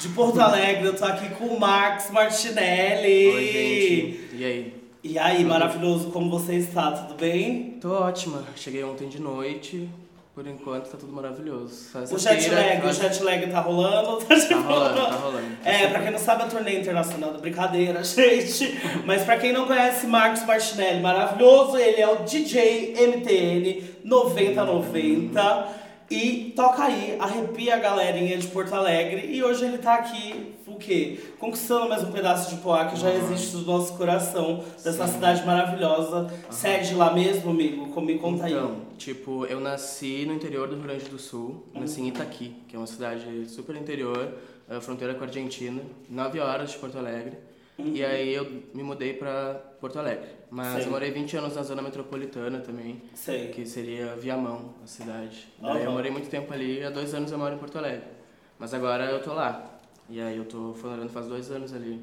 de Porto Alegre. Eu tô aqui com o Max Martinelli. Oi, gente. E aí? E aí, maravilhoso, como você está? Tudo bem? Tô ótima. Cheguei ontem de noite. Por enquanto tá tudo maravilhoso. O jet lag, o jet lag tá rolando? Tá, tá rolando, tá rolando. É, pra quem não sabe, a turnê internacional da brincadeira, gente. Mas pra quem não conhece Marcos Martinelli, maravilhoso, ele é o DJ MTN 9090. E toca aí, arrepia a galerinha de Porto Alegre. E hoje ele tá aqui, o quê? Conquistando mais um pedaço de Poá que já existe no nosso coração, dessa Sim. cidade maravilhosa. Uhum. Segue lá mesmo, amigo? Como me conta então, aí. tipo, eu nasci no interior do Rio Grande do Sul, uhum. nasci em Itaqui, que é uma cidade super interior, fronteira com a Argentina, 9 horas de Porto Alegre. Uhum. E aí eu me mudei para Porto Alegre. Mas eu morei 20 anos na zona metropolitana também. Sei. Que seria Viamão, a cidade. Uhum. Daí eu morei muito tempo ali, há dois anos eu moro em Porto Alegre. Mas agora eu tô lá. E aí eu tô morando faz dois anos ali.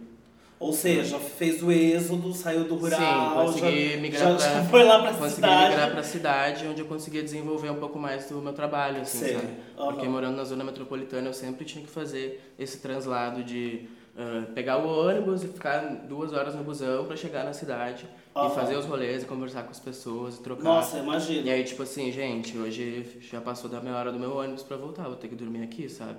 Ou seja, fez o êxodo, saiu do rural, Sim, consegui já, migrar já, pra, foi lá pra consegui cidade. migrar pra cidade, onde eu conseguia desenvolver um pouco mais do meu trabalho, assim, sabe? Uhum. Porque morando na zona metropolitana eu sempre tinha que fazer esse translado de uh, pegar o ônibus e ficar duas horas no busão para chegar na cidade uhum. e fazer os rolês e conversar com as pessoas e trocar. Nossa, imagina. E aí, tipo assim, gente, hoje já passou da meia hora do meu ônibus para voltar, vou ter que dormir aqui, sabe?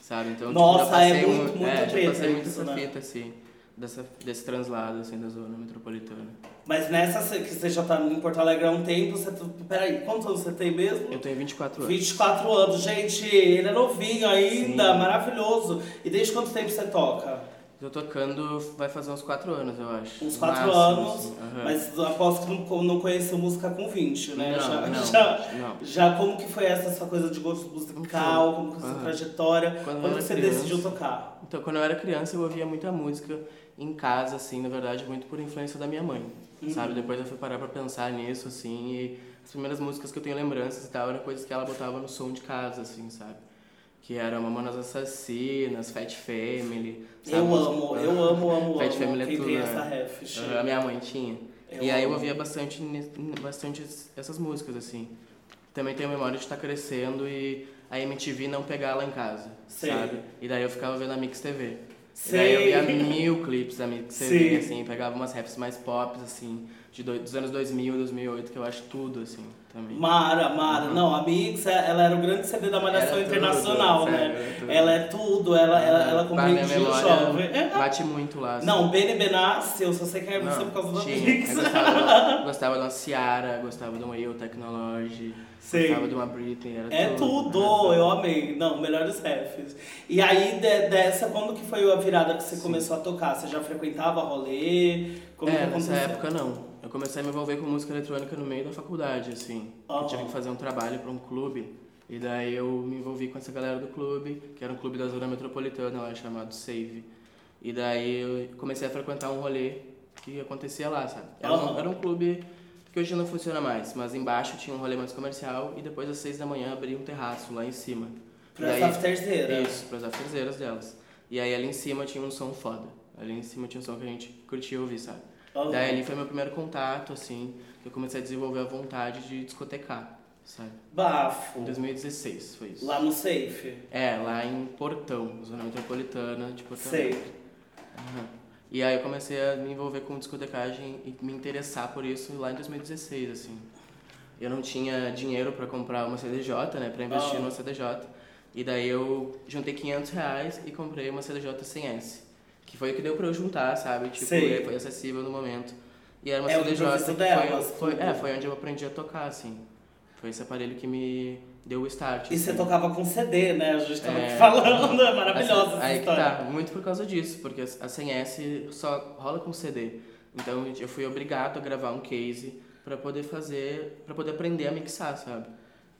Sabe? Então, Nossa, tipo, já passei é muito, muito é, já passei muito essa né? fita, assim dessa, desse translado assim, da zona metropolitana. Mas nessa que você já tá em Porto Alegre há um tempo, você. Peraí, quantos anos você tem mesmo? Eu tenho 24 anos. 24 anos, gente, ele é novinho ainda, Sim. maravilhoso. E desde quanto tempo você toca? Eu tocando vai fazer uns 4 anos, eu acho. Uns 4 Máximo, anos, assim, aham. mas aposto que não, não conheceu música com 20, né? Não, já, não, já, não. já como que foi essa sua coisa de gosto musical, como que foi a sua Aham. trajetória, Quando quando você criança. decidiu tocar? Então, quando eu era criança, eu ouvia muita música em casa, assim, na verdade, muito por influência da minha mãe, Uhum. sabe? Depois eu fui parar pra pensar nisso, assim, e as primeiras músicas que eu tenho lembranças e tal eram coisas que ela botava no som de casa, assim, sabe? Que eram Mamonas Assassinas, Fat Family, sabe? Eu amo, eu amo, amo, Fat amo. Family é Quem tudo, tem né? essa ref, Ah, A minha mãe tinha. Eu e aí eu amo. ouvia bastante, bastante essas músicas, assim. Também tenho memória de estar crescendo e a MTV não pegar lá em casa, Sei. sabe? E daí eu ficava vendo a Mix TV. Sei. daí eu via mil clipes da Mix TV, Sim. assim, pegava umas raps mais pop, assim, de do- dos anos 2000, 2008, que eu acho tudo, assim, também. Mara, Mara. Uhum. Não, a Mix, é- ela era o grande CD da Malhação tudo, Internacional, sério, né? era tudo. Ela é tudo, ela, ela, ela compreendia o jovem. É, Bate muito lá, assim. Não, Bene Benassi, eu só sei que é você por causa da tinha. Mix. Gostava, gostava de uma Ciara, gostava de uma Eu Technology, Sei. gostava de uma Britney, era É tudo. tudo, eu amei. Não, melhores refs. E aí, de- dessa, quando que foi a virada que você começou a tocar? Você já frequentava rolê? Como é, nessa aconteceu? época não. Eu comecei a me envolver com música eletrônica no meio da faculdade, assim. Aham. Eu tive que fazer um trabalho para um clube. E daí eu me envolvi com essa galera do clube, que era um clube da zona metropolitana lá, chamado Save. E daí eu comecei a frequentar um rolê que acontecia lá, sabe? Era, Aham. um, era um clube que hoje não funciona mais, mas embaixo tinha um rolê mais comercial e depois às seis da manhã abria um terraço lá em cima. Pras daí- afterzeiras. Isso, pras afterzeiras delas. E aí ali em cima tinha um som foda. Ali em cima tinha um som que a gente curtia ouvir, sabe? Aham. Daí ali foi meu primeiro contato, assim, que eu comecei a desenvolver a vontade de discotecar, sabe? Bafo. Em 2016 foi isso. Lá no Safe. É, lá em Portão, zona metropolitana de Portão. Aham. E aí eu comecei a me envolver com discotecagem e me interessar por isso lá em 2016, assim. Eu não tinha dinheiro pra comprar uma CDJ, né, pra investir Ah. numa CDJ. E daí eu juntei 500 reais e comprei uma CDJ 100S. Que foi o que deu pra eu juntar, sabe? Tipo, Sei. foi acessível no momento. E era uma É o CDJ delas, foi, foi, é, foi onde eu aprendi a tocar, assim. Foi esse aparelho que me deu o start. E você assim. tocava com CD, né? A gente tava É. falando, é maravilhosa Essa- aí história. que tá, muito por causa disso, porque a 100S só rola com CD. Então eu fui obrigado a gravar um case pra poder fazer, para poder aprender a mixar, sabe?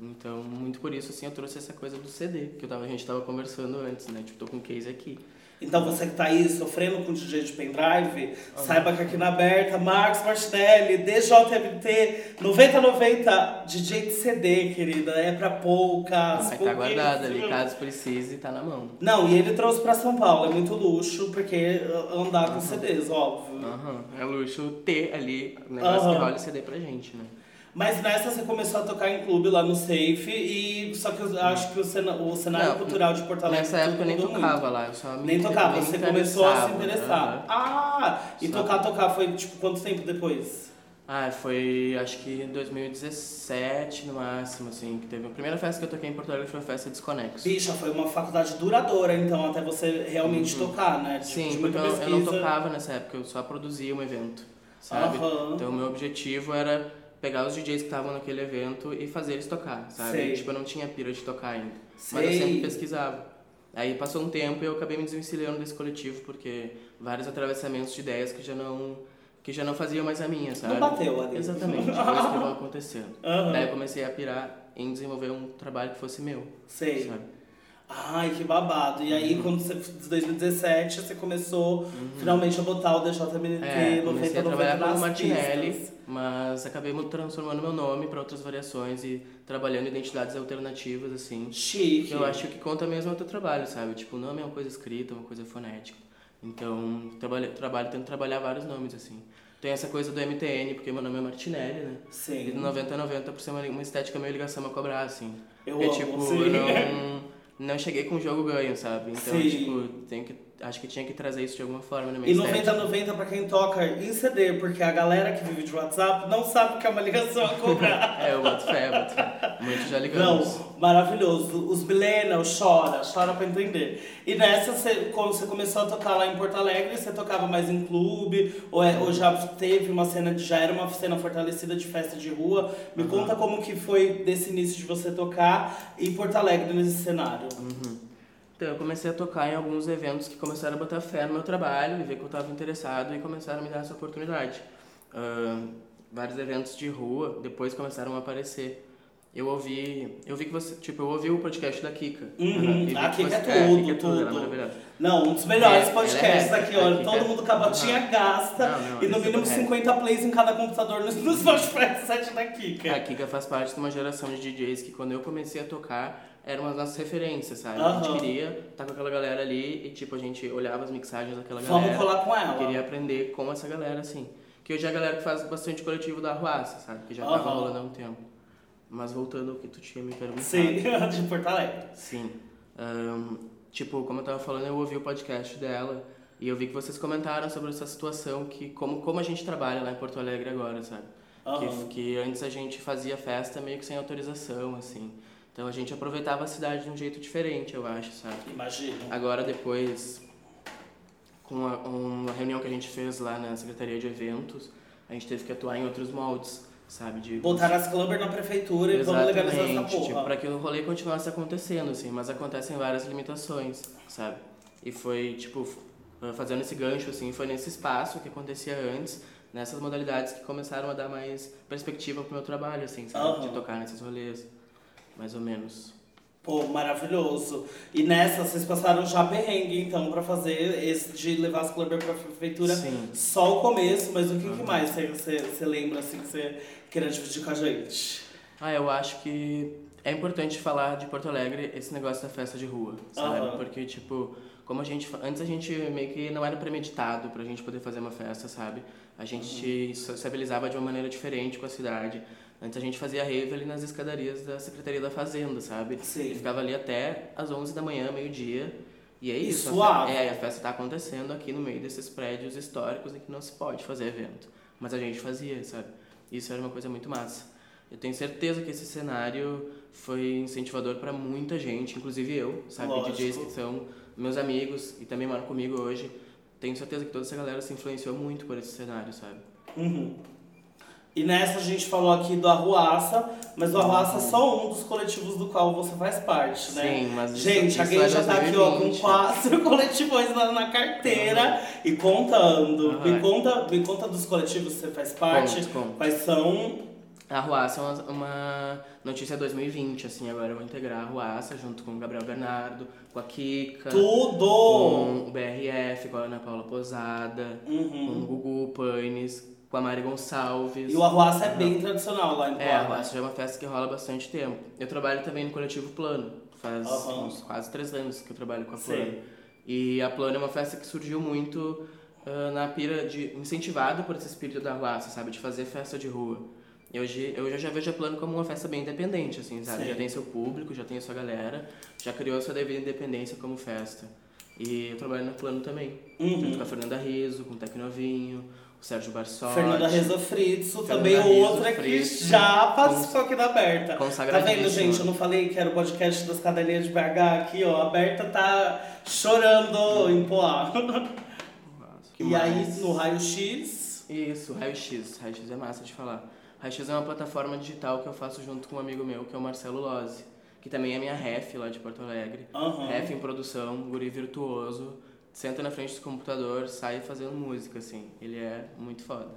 Então, muito por isso assim eu trouxe essa coisa do CD, que eu tava, a gente tava conversando antes, né? Tipo, tô com um case aqui. Então você que tá aí sofrendo com DJ de pendrive, saiba que aqui na aberta, Marcos Martinelli, DJMT 9090, DJ de CD, querida. É pra poucas. Vai tá guardado ali, caso precise, tá na mão. Não, e ele trouxe pra São Paulo, é muito luxo, porque andar com CDs, óbvio. Aham, É luxo ter ali o negócio Aham. que rola CD pra gente, né? Mas nessa você começou a tocar em clube lá no Safe, e só que eu acho que o, cena, o cenário Não, cultural de Porto Alegre. Nessa época eu nem tocava muito. lá, eu só me Nem tocava, me você começou a se interessar. aham. Ah! E Só- tocar, tocar foi tipo quanto tempo depois? Ah, foi acho que em 2017 no máximo, assim, que teve. A primeira festa que eu toquei em Porto Alegre foi a festa Desconexo. Bicha, foi uma faculdade duradoura, então, até você realmente tocar, né? Tipo, Uhum. Sim, porque eu, eu não tocava nessa época, eu só produzia um evento, sabe? Aham. Então o meu objetivo era pegar os DJs que estavam naquele evento e fazer eles tocar, sabe? Sei. Tipo, eu não tinha pira de tocar ainda. Mas eu Sei. sempre pesquisava. Aí passou um tempo e eu acabei me desvencilhando desse coletivo, porque vários atravessamentos de ideias que já não, que já não faziam mais a minha, sabe? Não bateu ali. Exatamente, coisas que vão acontecendo. Aham. Daí eu comecei a pirar em desenvolver um trabalho que fosse meu, Sei. sabe? Ai, que babado. E aí, quando você, em 2017, você começou finalmente a botar o DJMNT É, 90 comecei a 90 trabalhar nas como Martinelli, pistas. mas acabei transformando meu nome para outras variações e trabalhando identidades alternativas, assim. Chique. Eu acho que o conta mesmo é o teu trabalho, sabe? Tipo, o nome é uma coisa escrita, uma coisa fonética. Então, trabalho, trabalho tento trabalhar vários nomes, assim. Tem essa coisa do MTN, porque meu nome é Martinelli, né? E Sim. do 90 a 90 por ser uma, uma estética meio ligação a cobrar, assim. Eu Porque, amo, tipo, sim. eu não, não cheguei com o jogo ganho, sabe? Então, Sim. tipo, tenho que, acho que tinha que trazer isso de alguma forma na minha E estética. 90-90 pra quem toca em CD, porque a galera que vive de WhatsApp não sabe que é uma ligação a cobrar. É, eu boto fé, eu boto fé. Muitos já ligamos. Não, maravilhoso. Os millennials chora, chora pra entender. E nessa, você, quando você começou a tocar lá em Porto Alegre, você tocava mais em clube? Ou, é- ou já teve uma cena, de, já era uma cena fortalecida de festa de rua? Me conta como que foi desse início de você tocar em Porto Alegre nesse cenário. Então, eu comecei a tocar em alguns eventos que começaram a botar fé no meu trabalho e ver que eu estava interessado e começaram a me dar essa oportunidade. Ahn, vários eventos de rua depois começaram a aparecer. Eu ouvi, eu vi que você, tipo, eu ouvi o podcast da Kika. Uhum, vi a Kika você- é a Kika tudo, é tudo, ela é tudo. maravilhosa. Não, um dos melhores É, podcasts é aqui, rap, olha. Todo é. mundo com a botinha gasta Não, não, e no é mínimo rap. 50 plays em cada computador no, no Spotify da Kika. A Kika faz parte de uma geração de DJs que quando eu comecei a tocar eram as nossas referências, sabe? A Aham. gente queria estar com aquela galera ali e tipo, a gente olhava as mixagens daquela Vamos galera. colar com ela. queria aprender com essa galera, assim. Que hoje é a galera que faz bastante coletivo da Arruaça, sabe? Que já tava Aham. rolando há um tempo. Mas voltando ao que tu tinha me perguntado. Sim, de Porto Alegre. Sim. Ahn, tipo, como eu tava falando, eu ouvi o podcast dela e eu vi que vocês comentaram sobre essa situação, que como, como a gente trabalha lá em Porto Alegre agora, sabe? Aham. Que, que antes a gente fazia festa meio que sem autorização, assim. Então a gente aproveitava a cidade de um jeito diferente, eu acho, sabe? Imagino. Agora, depois, com a, uma reunião que a gente fez lá na Secretaria de Eventos, a gente teve que atuar em outros moldes, sabe? De Botar as clubber na prefeitura e vamos legalizar essa porra. tipo, pra que o rolê continuasse acontecendo, assim, mas acontecem várias limitações, sabe? E foi, tipo, f- fazendo esse gancho, assim, foi nesse espaço que acontecia antes, nessas modalidades que começaram a dar mais perspectiva pro meu trabalho, assim, sabe? Aham. De tocar nesses rolês, mais ou menos. Pô, maravilhoso. E nessa, vocês passaram já perrengue, então, pra fazer esse de levar as clubber pra prefeitura. Sim. Só o começo, mas o que, que mais você, você, você lembra, assim, que você dividir com a gente? Ah, eu acho que é importante falar de Porto Alegre esse negócio da festa de rua, sabe? Aham. Porque, tipo, como a gente. Antes a gente meio que não era premeditado pra gente poder fazer uma festa, sabe? A gente sociabilizava de uma maneira diferente com a cidade. Antes a gente fazia rave ali nas escadarias da Secretaria da Fazenda, sabe? Sim. E ficava ali até às 11 da manhã, meio-dia. E é E isso. a fe- suave. É, a festa tá acontecendo aqui no meio desses prédios históricos em que não se pode fazer evento. Mas a gente fazia, sabe? Isso era uma coisa muito massa. Eu tenho certeza que esse cenário foi incentivador para muita gente, inclusive eu, sabe? Lógico. DJs que são meus amigos e também moram comigo hoje. Tenho certeza que toda essa galera se influenciou muito por esse cenário, sabe? Uhum. E nessa a gente falou aqui do Arruaça, mas o Arruaça é só um dos coletivos do qual você faz parte, né? Sim, mas isso- Gente, a isso Gay é já tá aqui ó, com 2020. quatro coletivos na, na carteira e contando. Aham. Me, conta, me conta dos coletivos que você faz parte. Conto, conto. Quais são? A Ruaça é uma, uma notícia 2020, assim, agora eu vou integrar a Ruaça junto com o Gabriel Bernardo, com a Kika, Tudo! com o BRF, com a Ana Paula Posada, com Uhum. o Gugu Paines, com a Mari Gonçalves. E o Arruaça é bem tradicional lá em É, a Poá. Ruaça já é uma festa que rola há bastante tempo. Eu trabalho também no coletivo Plano, faz Aham. uns quase três anos que eu trabalho com a. Plano. E a Plano é uma festa que surgiu muito ah, na pira de incentivado por esse espírito da Ruaça, sabe, de fazer festa de rua. E hoje eu já vejo a Plano como uma festa bem independente, assim, sabe? Sim. Já tem seu público, já tem a sua galera, já criou a sua devida independência como festa. E eu trabalho na Plano também, Uhum. junto com a Fernanda Riso, com o Tecnovinho, o Sérgio Barsotti. Fernanda Fernanda também outra que Fritzo. já participou aqui da Berta. Tá vendo, gente? Eu não falei que era o podcast das cadelinhas de BH aqui, ó. A Berta tá chorando em Poá. Que E aí, mais? no Raio X. Isso, Raio X. Raio X é massa de falar. Raio X é uma plataforma digital que eu faço junto com um amigo meu, que é o Marcelo Lozzi, que também é minha ref lá de Porto Alegre. Aham. Ref em produção, guri virtuoso, senta na frente do computador, sai fazendo música, assim. Ele é muito foda.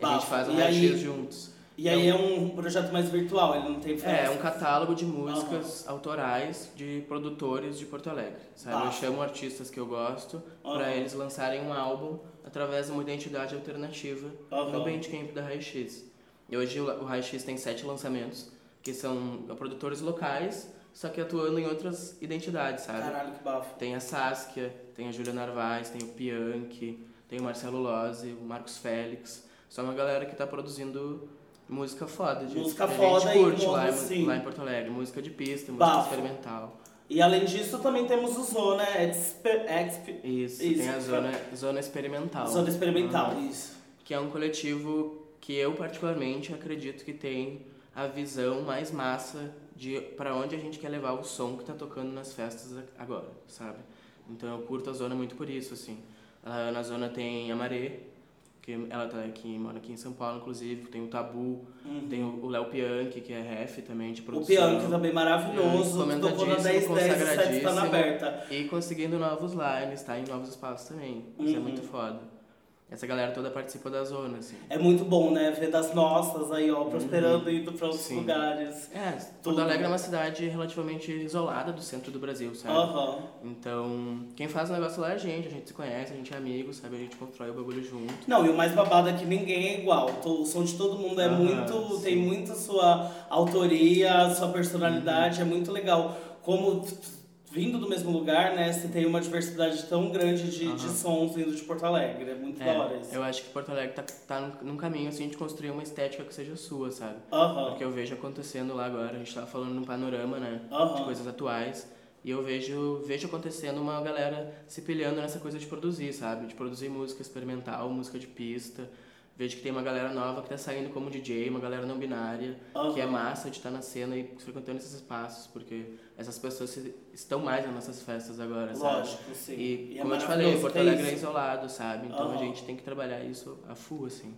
E a gente faz um Raio juntos. E aí é um projeto mais virtual, ele não tem. É, um catálogo de músicas autorais de produtores de Porto Alegre, sabe? Eu chamo artistas que eu gosto Aham. pra eles lançarem um álbum através de uma identidade alternativa Aham. no Bandcamp da Raio X. E hoje o o Raio X tem sete lançamentos, que são produtores locais, só que atuando em outras identidades, sabe? Caralho, que bafo. Tem a Saskia, tem a Júlia Narvaez, tem o Pianchi, tem o Marcelo Lozzi, o Marcos Félix. Só uma galera que tá produzindo música foda. De, Música que a foda gente e curte lá, assim. lá em Porto Alegre. Música de pista, música Bafo. experimental. E além disso, também temos o Zona Exper, Exp, Isso, Isso, tem a zona, zona experimental. Zona Experimental, Uhum. isso. Que é um coletivo que eu particularmente acredito que tem a visão mais massa de para onde a gente quer levar o som que tá tocando nas festas agora, sabe? Então eu curto a zona muito por isso, assim. Na zona tem a Maré, que ela tá aqui, mora aqui em São Paulo, inclusive, tem o Tabu, tem o o Léo Pianchi, que é ref também de O produção. Pianchi também maravilhoso, Pianchi, tocou na 10 10 o set tá na aberta. E conseguindo novos lines, tá? Em novos espaços também. Isso é Uhum. muito foda. Essa galera toda participa da zona, assim. É muito bom, né? Ver das nossas aí, ó, prosperando e indo pra outros Uhum. Sim. lugares. É, Tudo. Porto Alegre é uma cidade relativamente isolada do centro do Brasil, sabe? Aham. Então, quem faz o negócio lá é a gente, a gente se conhece, a gente é amigo, sabe? A gente constrói o bagulho junto. Não, e o mais babado é que ninguém é igual. O som de todo mundo é Aham, muito. sim. tem muita sua autoria, sua personalidade, é muito legal. Como vindo do mesmo lugar, né? Você tem uma diversidade tão grande de, de Aham. sons vindo de Porto Alegre. É muito da hora isso. eu acho que Porto Alegre tá, tá num- caminho, assim, de construir uma estética que seja sua, sabe? Aham. Porque eu vejo acontecendo lá agora, a gente tava falando num panorama, né? De Aham. coisas atuais. E eu vejo, vejo acontecendo uma galera se pilhando nessa coisa de produzir, sabe? De produzir música experimental, música de pista. Vejo que tem uma galera nova que tá saindo como DJ, uma galera não binária, que é massa de estar na cena e frequentando esses espaços, porque essas pessoas estão mais nas nossas festas agora, sabe? Lógico, sim. E, E é como eu te falei, Porto Alegre é isolado, sabe? Então Aham. a gente tem que trabalhar isso a full, assim.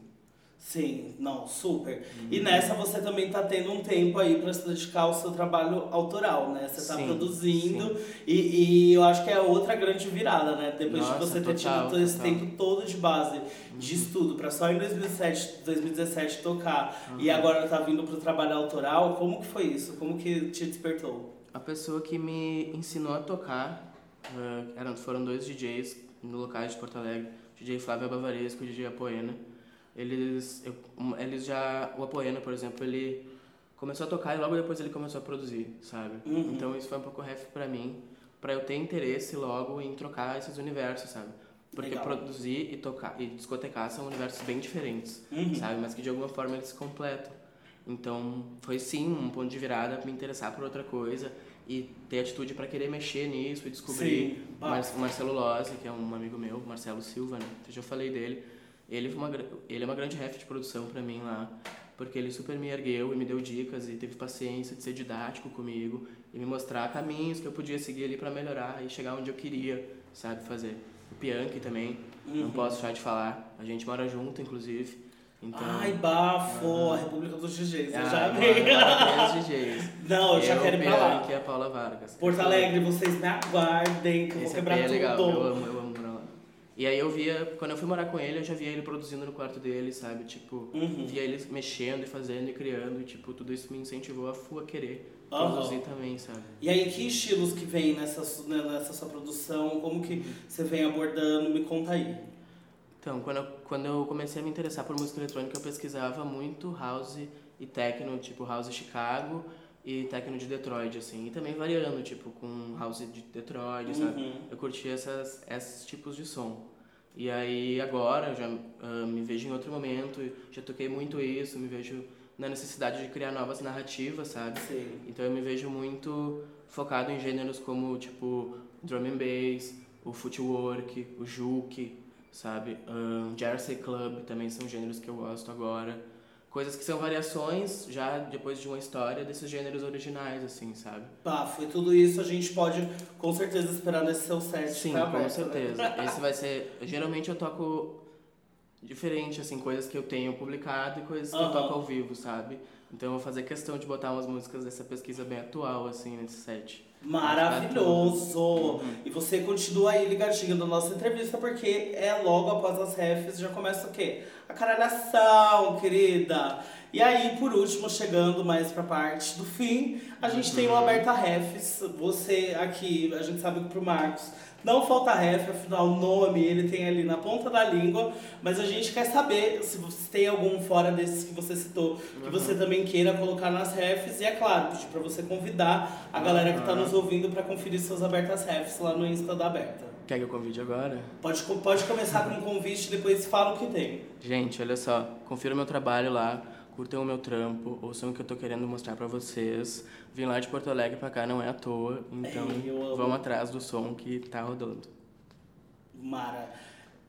Sim, não, super. E Uhum. nessa você também tá tendo um tempo aí pra se dedicar ao seu trabalho autoral, né? Você tá Sim, produzindo e, e eu acho que é outra grande virada, né? Depois Nossa, de você ter total, tido esse total. Uhum. tempo todo de base de estudo pra só em 2007, 2017 tocar e agora tá vindo pro trabalho autoral, como que foi isso? Como que te despertou? A pessoa que me ensinou a tocar eh, eram, foram dois DJs no locais de Porto Alegre, o DJ Flávio Bavaresco e o DJ Apoena. Eles, eu, eles já, o Apoena, por exemplo, ele começou a tocar e logo depois ele começou a produzir, sabe? Uhum. Então isso foi um pouco ref pra mim, pra eu ter interesse logo em trocar esses universos, sabe? Porque Legal. produzir e tocar e discotecar são universos bem diferentes, Uhum. sabe? Mas que de alguma forma eles se completam. Então, foi sim um ponto de virada me interessar por outra coisa e ter atitude para querer mexer nisso e descobrir Sim. o Mar- o Marcelo Lozzi, que é um amigo meu, Marcelo Silva, né? Eu já falei dele. Ele, uma, ele é uma grande ref de produção para mim lá, porque ele super me ergueu e me deu dicas e teve paciência de ser didático comigo e me mostrar caminhos que eu podia seguir ali para melhorar e chegar onde eu queria, sabe, fazer. O Pianchi também, não Uhum. posso deixar de falar. A gente mora junto, inclusive. Então, Ai, bafo, a República dos DJs, eu ah, já mora três DJs. Não, eu já Eu, quero ir pra lá. Bianchi e a Paula Vargas. Porto Alegre, vocês me aguardem, que eu vou Esse quebrar EP é legal, tudo. eu amo, eu amo morar lá. E aí eu via, quando eu fui morar com ele, eu já via ele produzindo no quarto dele, sabe? Tipo, Uhum. via ele mexendo e fazendo e criando, e tipo, tudo isso me incentivou a fu a querer Aham. produzir também, sabe? E aí, que estilos que vem nessa, né, nessa sua produção? Como que você vem abordando? Me conta aí. Então, quando eu, quando eu comecei a me interessar por música eletrônica, eu pesquisava muito house e techno, tipo house Chicago e techno de Detroit, assim. E também variando, tipo, com house de Detroit, sabe? Uhum. Eu curtia essas, esses tipos de som. E aí agora eu já ah, me vejo em outro momento, já toquei muito isso, me vejo na necessidade de criar novas narrativas, sabe? Sim. Então eu me vejo muito focado em gêneros como, tipo, drum and bass, o footwork, o juke, sabe? Um, Jersey Club também são gêneros que eu gosto agora. Coisas que são variações, já depois de uma história, desses gêneros originais, assim, sabe? Pá, foi tudo isso, a gente pode com certeza esperar nesse seu set. Sim, tá com aberto, certeza. Né? Esse vai ser... Geralmente eu toco diferente, assim, coisas que eu tenho publicado e coisas que eu Aham. toco ao vivo, sabe? Então eu vou fazer questão de botar umas músicas dessa pesquisa bem atual, assim, nesse set. Maravilhoso! E você continua aí ligadinho na nossa entrevista, porque é logo após as refs, já começa o quê? A caralhação, querida! E aí, por último, chegando mais pra parte do fim, a gente tem o Aberta Refs. Você aqui, a gente sabe que pro Marcos não falta ref, afinal o nome ele tem ali na ponta da língua, mas a gente quer saber se você tem algum fora desses que você citou, que você também queira colocar nas refs, e é claro, pedir pra você convidar a galera que tá nos ouvindo pra conferir seus abertas refs lá no Insta da Aberta. Quer que eu convide agora? Pode, pode começar com um convite, depois fala o que tem. Gente, olha só, confira o meu trabalho lá, curtam o meu trampo, ouçam o que eu tô querendo mostrar pra vocês. Vim lá de Porto Alegre pra cá, não é à toa, então Ei, eu amo. vamos atrás do som que tá rodando. Mara.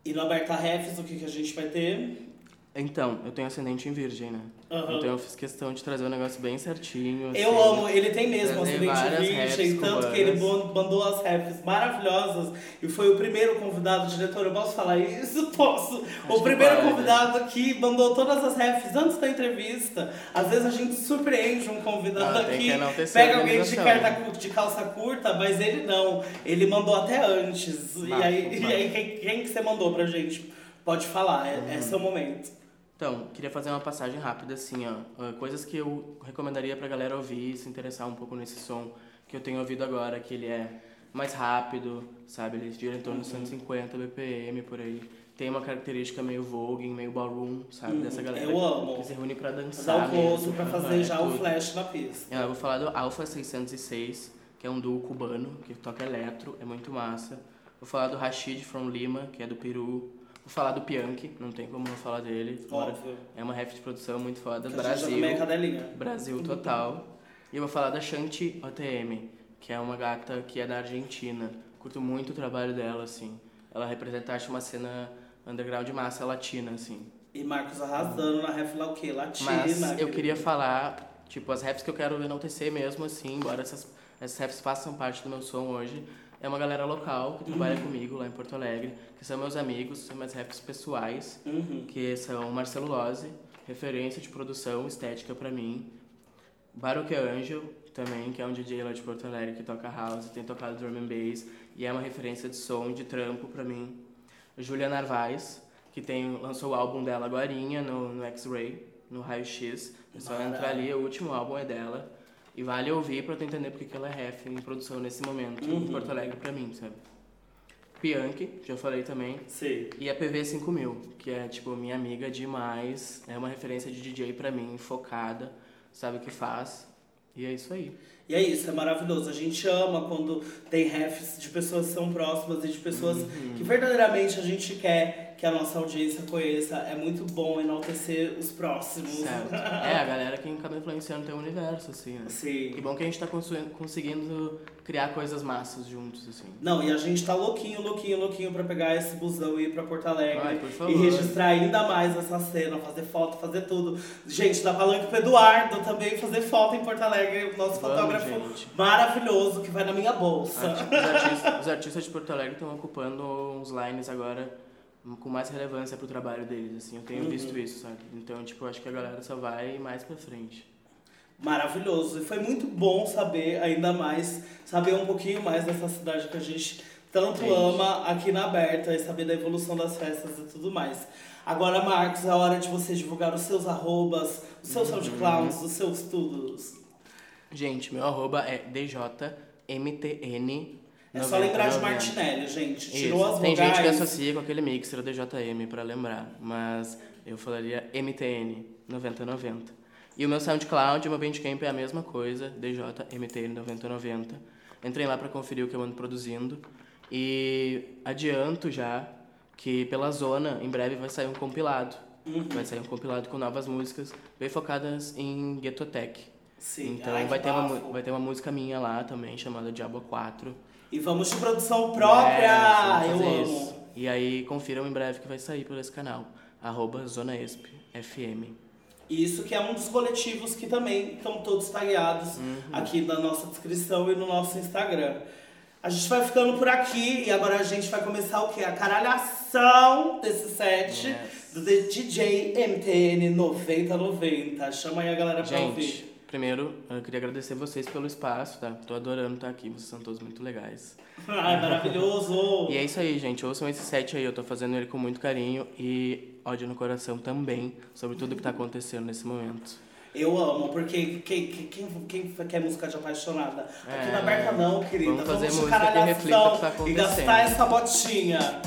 E no Aberta Refs, o que, que a gente vai ter? Então, eu tenho ascendente em virgem, né? Aham. Então eu fiz questão de trazer um negócio bem certinho. Eu assim. amo, ele tem mesmo várias virgem, tanto que ele cubanas. mandou as refs maravilhosas e foi o primeiro convidado, diretor, eu posso falar isso? Posso. o que primeiro pode. convidado aqui mandou todas as refs antes da entrevista. Às vezes a gente surpreende um convidado Ah, aqui, que pega alguém de, carta cu- de calça curta, mas ele não. Ele mandou até antes. e aí, e aí quem, quem que você mandou pra gente? Pode falar, é, Uhum. é seu momento. Então, queria fazer uma passagem rápida assim, ó. Ah, Coisas que eu recomendaria pra galera ouvir e se interessar um pouco nesse som que eu tenho ouvido agora, que ele é mais rápido, sabe? Ele gira em torno de 150 BPM por aí. Tem uma característica meio voguing, meio ballroom, sabe? Dessa galera eu amo. que se reúne pra Dá dançar o close mesmo. pra fazer já o tudo. flash na pista. Ah, Eu vou falar do Alpha 606, que é um duo cubano, que toca eletro, é muito massa. Vou falar do Rashid from Lima, que é do Peru. Vou falar do Pianchi, não tem como não falar dele. Óbvio. É uma ref de produção muito foda. Que também é Brasil. Brasil total. E eu vou falar da Shanti OTM, que é uma gata que é da Argentina. Curto muito o trabalho dela, assim. Ela representa, acho, uma cena underground massa latina, assim. E Marcos arrasando na ref lá o quê? Latina. Mas eu queria falar, tipo, as raps que eu quero enaltecer mesmo, assim, embora essas, essas raps façam parte do meu som hoje. É uma galera local que trabalha comigo lá em Porto Alegre, que são meus amigos, são meus raps pessoais, Uhum. que são Marcelo Lose, referência de produção estética pra mim. Baroque Angel, também, que é um DJ lá de Porto Alegre que toca house, tem tocado drum and bass, e é uma referência de som, de trampo pra mim. Julia Narvaez, que tem, lançou o álbum dela agorinha no, no X-Ray, no Raio X. É só entrar ali, o último álbum é dela. E vale ouvir pra tu entender porque que ela é ref em produção nesse momento Uhum. em Porto Alegre pra mim, sabe? Pianchi, já falei também. Sei. E a PV5000, que é, tipo, minha amiga demais. É uma referência de DJ pra mim, focada, sabe o que faz. E é isso aí. E é isso, é maravilhoso. A gente ama quando tem refs de pessoas que são próximas e de pessoas Uhum. que verdadeiramente a gente quer que a nossa audiência conheça. É muito bom enaltecer os próximos. Certo. É, a galera que acaba influenciando teu universo, assim, né? Sim. Que bom que a gente tá conseguindo criar coisas massas juntos, assim. Não, e a gente tá louquinho, louquinho, louquinho pra pegar esse busão e ir pra Porto Alegre. Ai, por e favor. registrar ainda mais essa cena, fazer foto, fazer tudo. Gente, dá palanque pro Eduardo também fazer foto em Porto Alegre, o nosso Vamos, fotógrafo gente. maravilhoso que vai na minha bolsa. Arti- Os artistas, os artistas de Porto Alegre estão ocupando uns lines agora com mais relevância pro trabalho deles, assim. Eu tenho Uhum. visto isso, sabe? Então, tipo, acho que a galera só vai mais pra frente. Maravilhoso. E foi muito bom saber ainda mais, saber um pouquinho mais dessa cidade que a gente tanto ama aqui na Aberta e saber da evolução das festas e tudo mais. Agora, Marcos, é a hora de você divulgar os seus arrobas, os seus Uhum. SoundClouds, os seus tudos. Gente, meu arroba é DJMTN. É só lembrar de 90. Martinelli, gente. Tirou Isso. as Tem vogais. gente que associa com aquele mixer DJM pra lembrar, mas eu falaria MTN 9090. E o meu SoundCloud, o meu Bandcamp é a mesma coisa, DJMTN 9090. Entrem lá pra conferir o que eu ando produzindo. E adianto já que pela zona em breve vai sair um compilado Uhum. Vai sair um compilado com novas músicas bem focadas em Ghetotech. Sim, Então ai, vai, ter uma, bafo. vai ter uma música minha lá também, chamada Diabo 4. E vamos de produção própria! É, Eu fazer amo. isso. E aí confiram em breve que vai sair por esse canal. Arroba Zona Esp FM. Isso que é um dos coletivos que também estão todos tagueados Uhum. aqui na nossa descrição e no nosso Instagram. A gente vai ficando por aqui e agora a gente vai começar o quê? A caralhação desse set Yes. do DJ MTN 9090. Chama aí a galera pra Gente, ouvir. Primeiro eu queria agradecer vocês pelo espaço, tá? Tô adorando estar aqui, vocês são todos muito legais. Ai, maravilhoso! E é isso aí, gente. Ouçam esse set aí, eu tô fazendo ele com muito carinho e ódio no coração também, sobre tudo que tá acontecendo nesse momento. Eu amo, porque quem, quem, quem, quer música de apaixonada? Aqui É. não aberta não, querida. Vamos fazer de música que reflita o que tá E gastar acontecendo. essa botinha.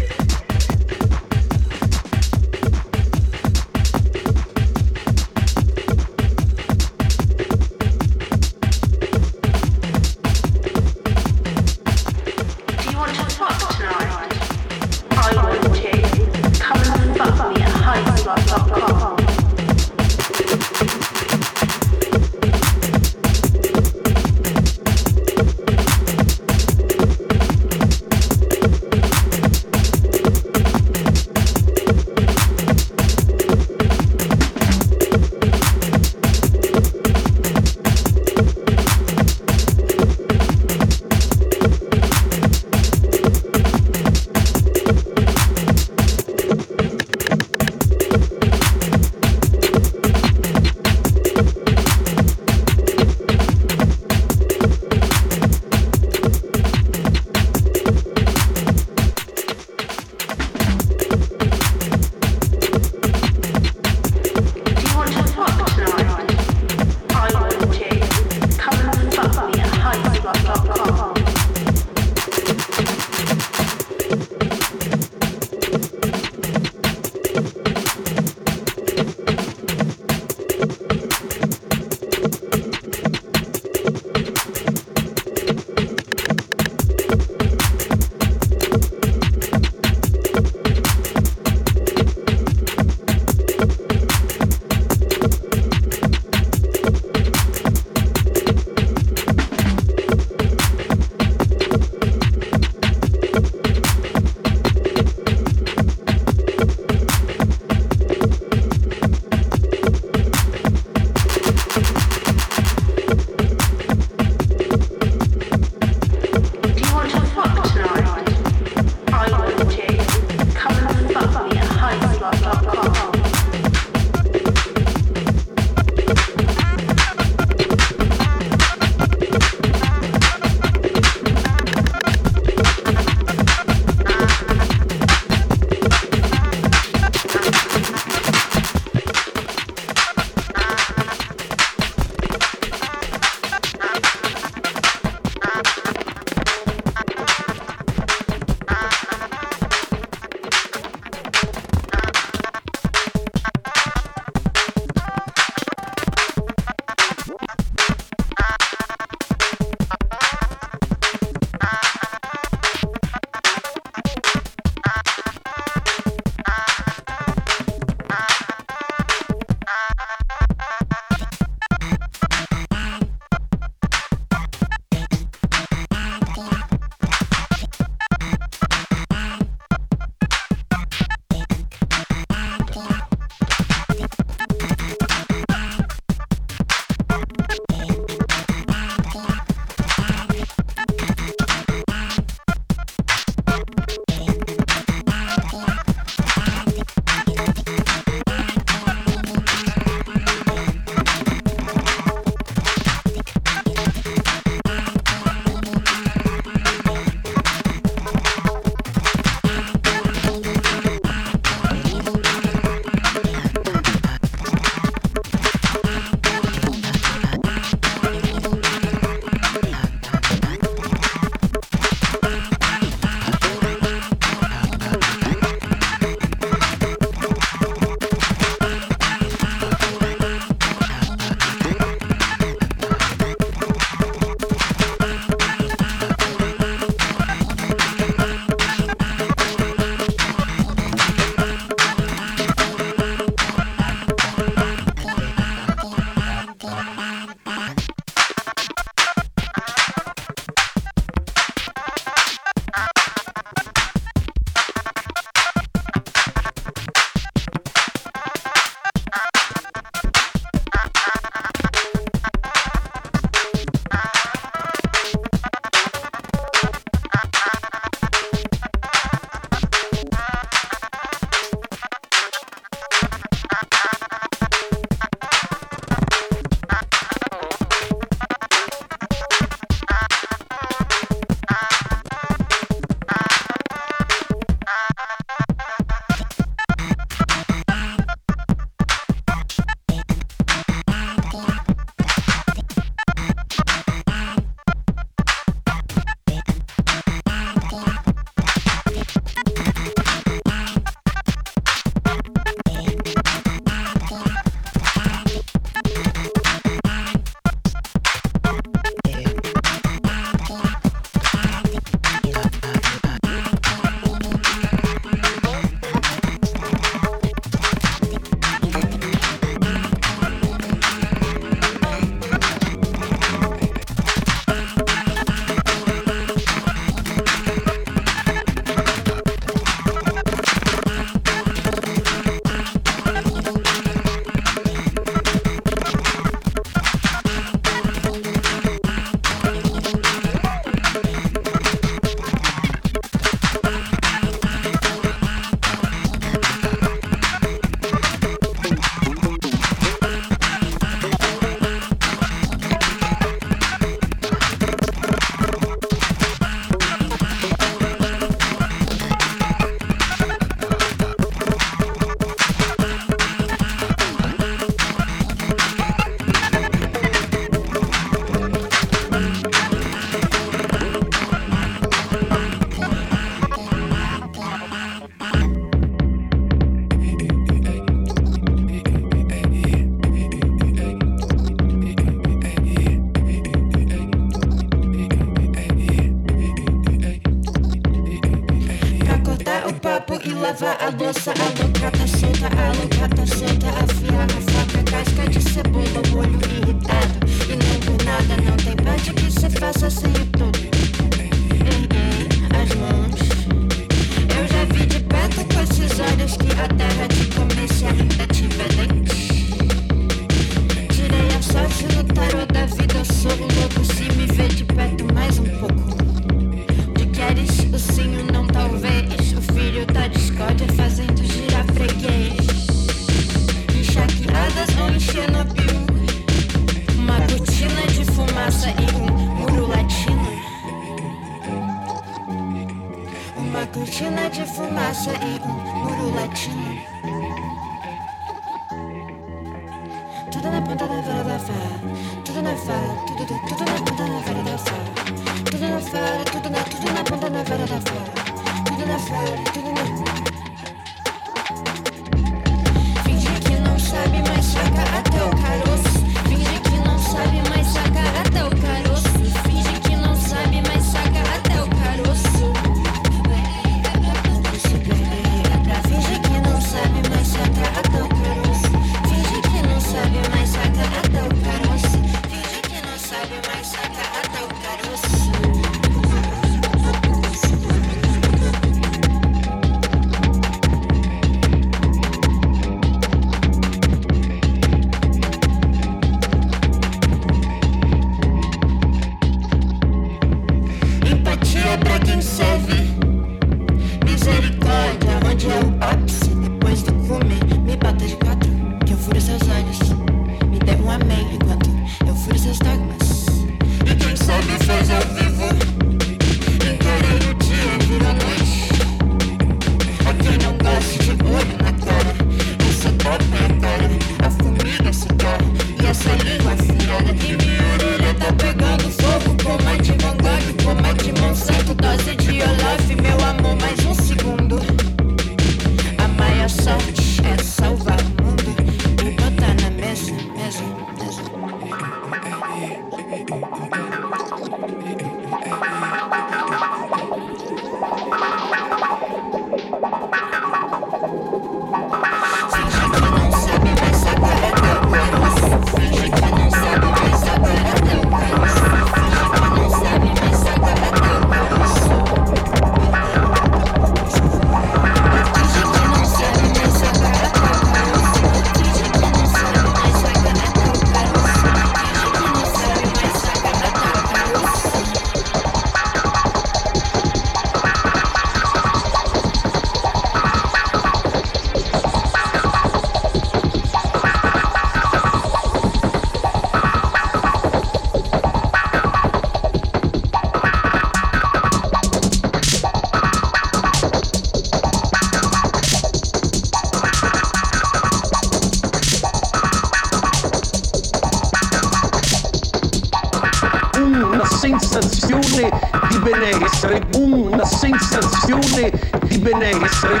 benessere, boom, una sensazione di benessere.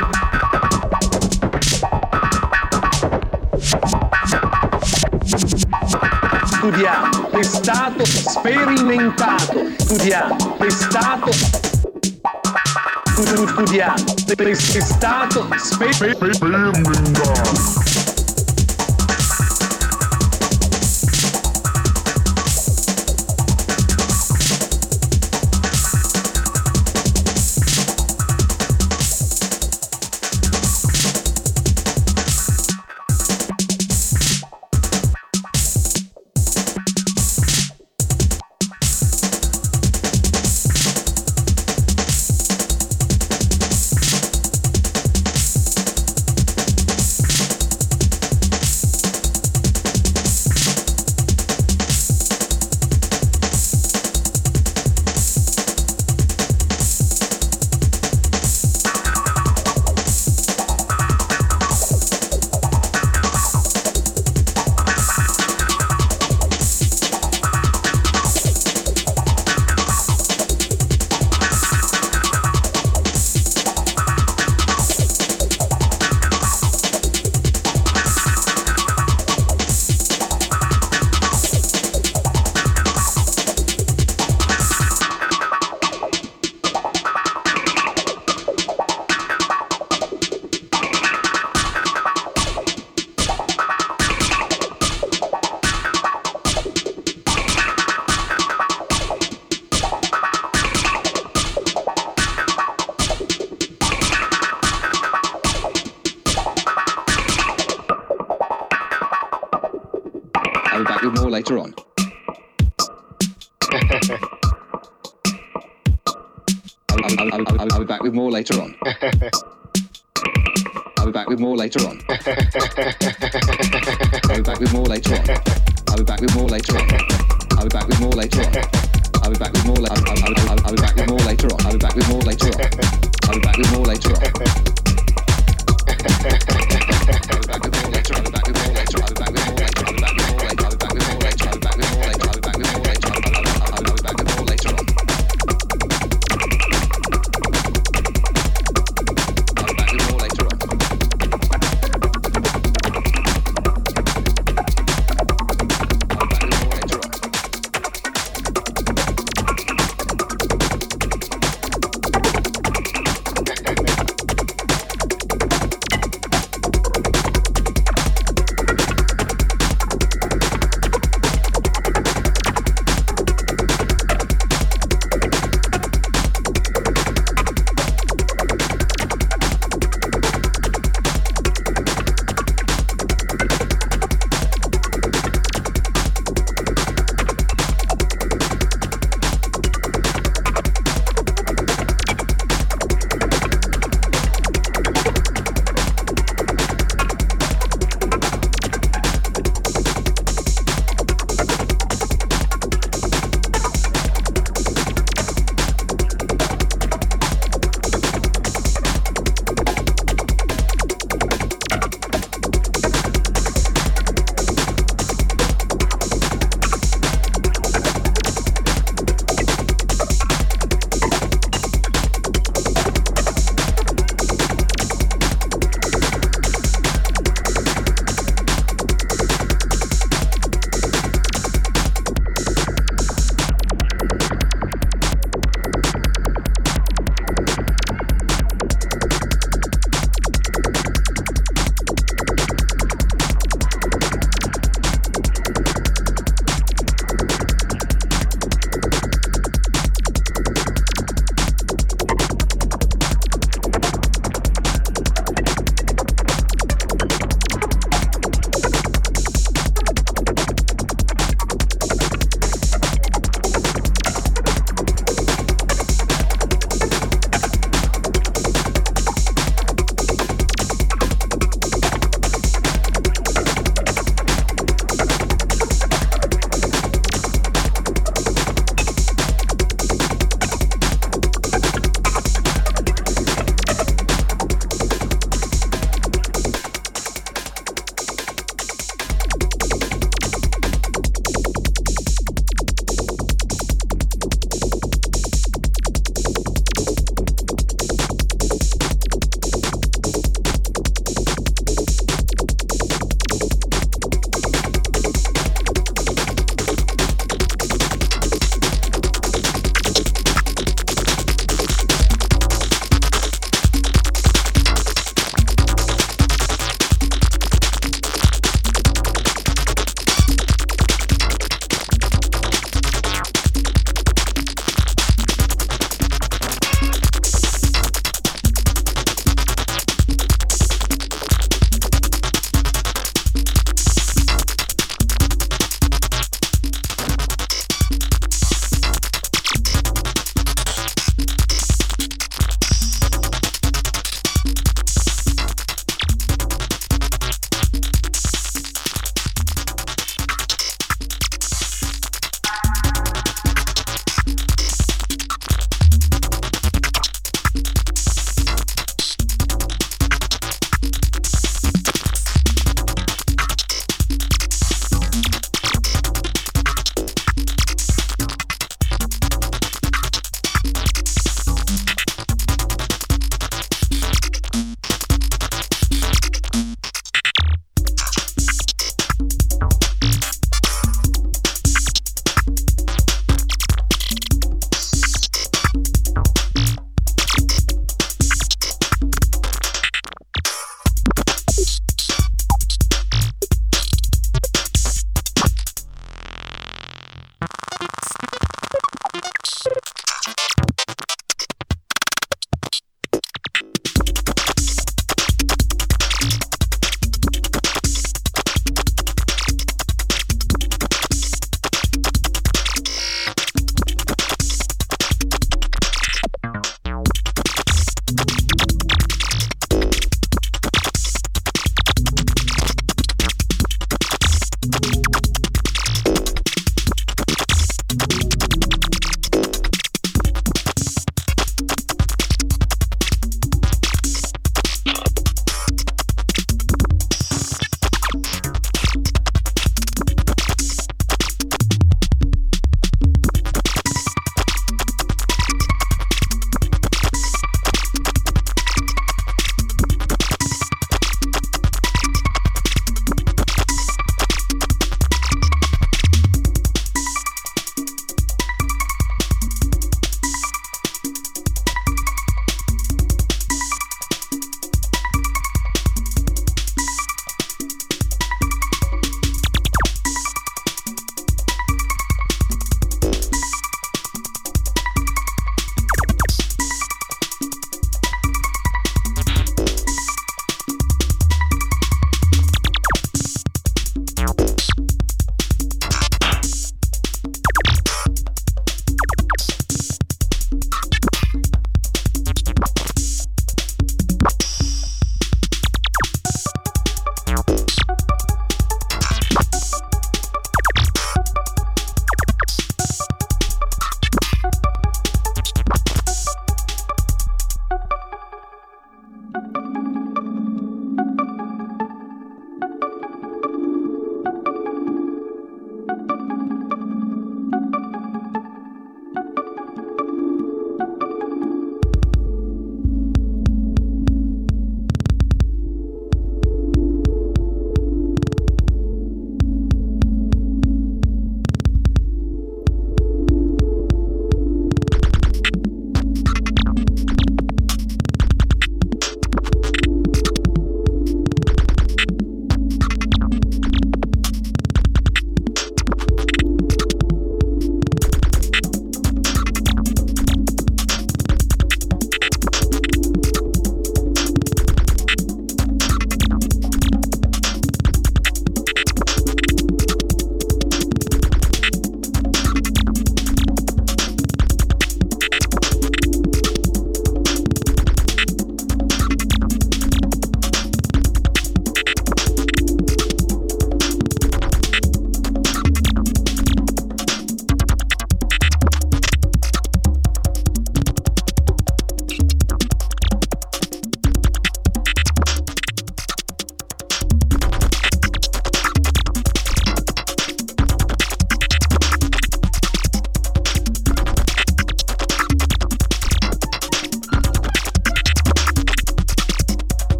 Studiamo, è stato sperimentato, studiamo, è testato, studiamo, stato sperimentato.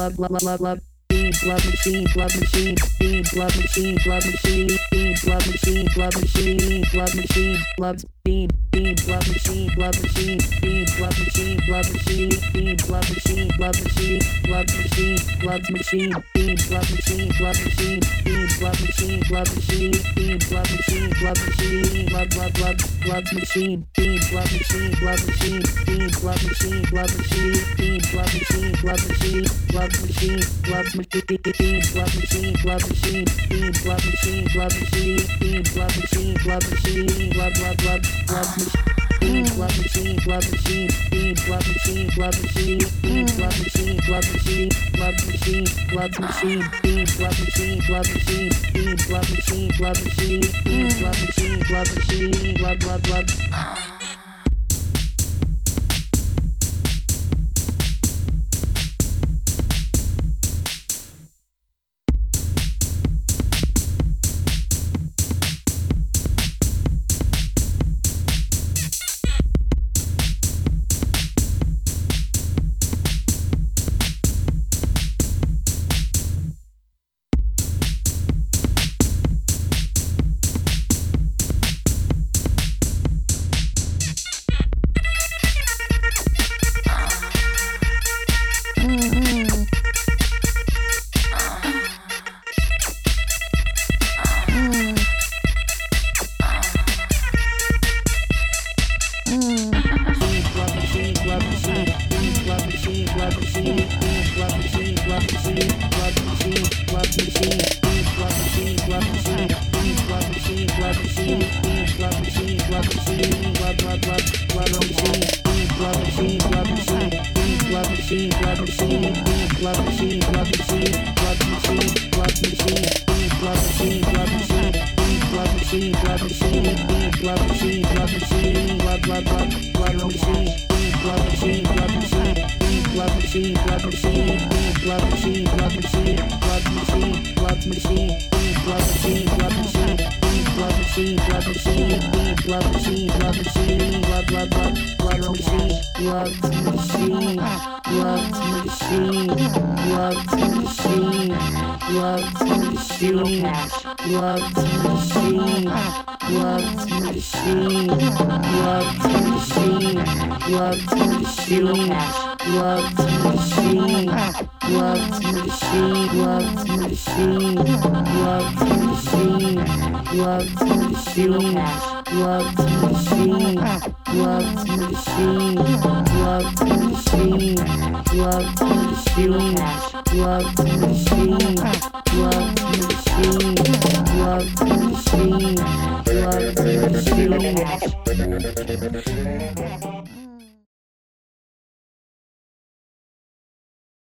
Love, love, love, love, love, love, love. Machine, love machine, beam, love machine, love machine, beam, love machine, love machine, love machine, loves beam, beam, love machine, love machine, beam, love machine, love machine, beam, love machine, love machine, love machine, loves machine, beam, love machine, love machine, beam, love machine, love machine, beam, love machine, love machine, love, love, love, love machine, beam, love machine, love machine, beam, love machine, love machine, beam, love machine, love machine, love machine, love machine, beam, love machine, love machine, beam, love machine, love machine, beam, love machine, love machine, love, love, love, love machine. Beam, love machine, love machine, beam, love machine, love machine, beam, love machine, love machine, love machine, love machine, beam, love machine, love machine, beam, love machine, love machine, beam, love machine, love machine, love, love, love.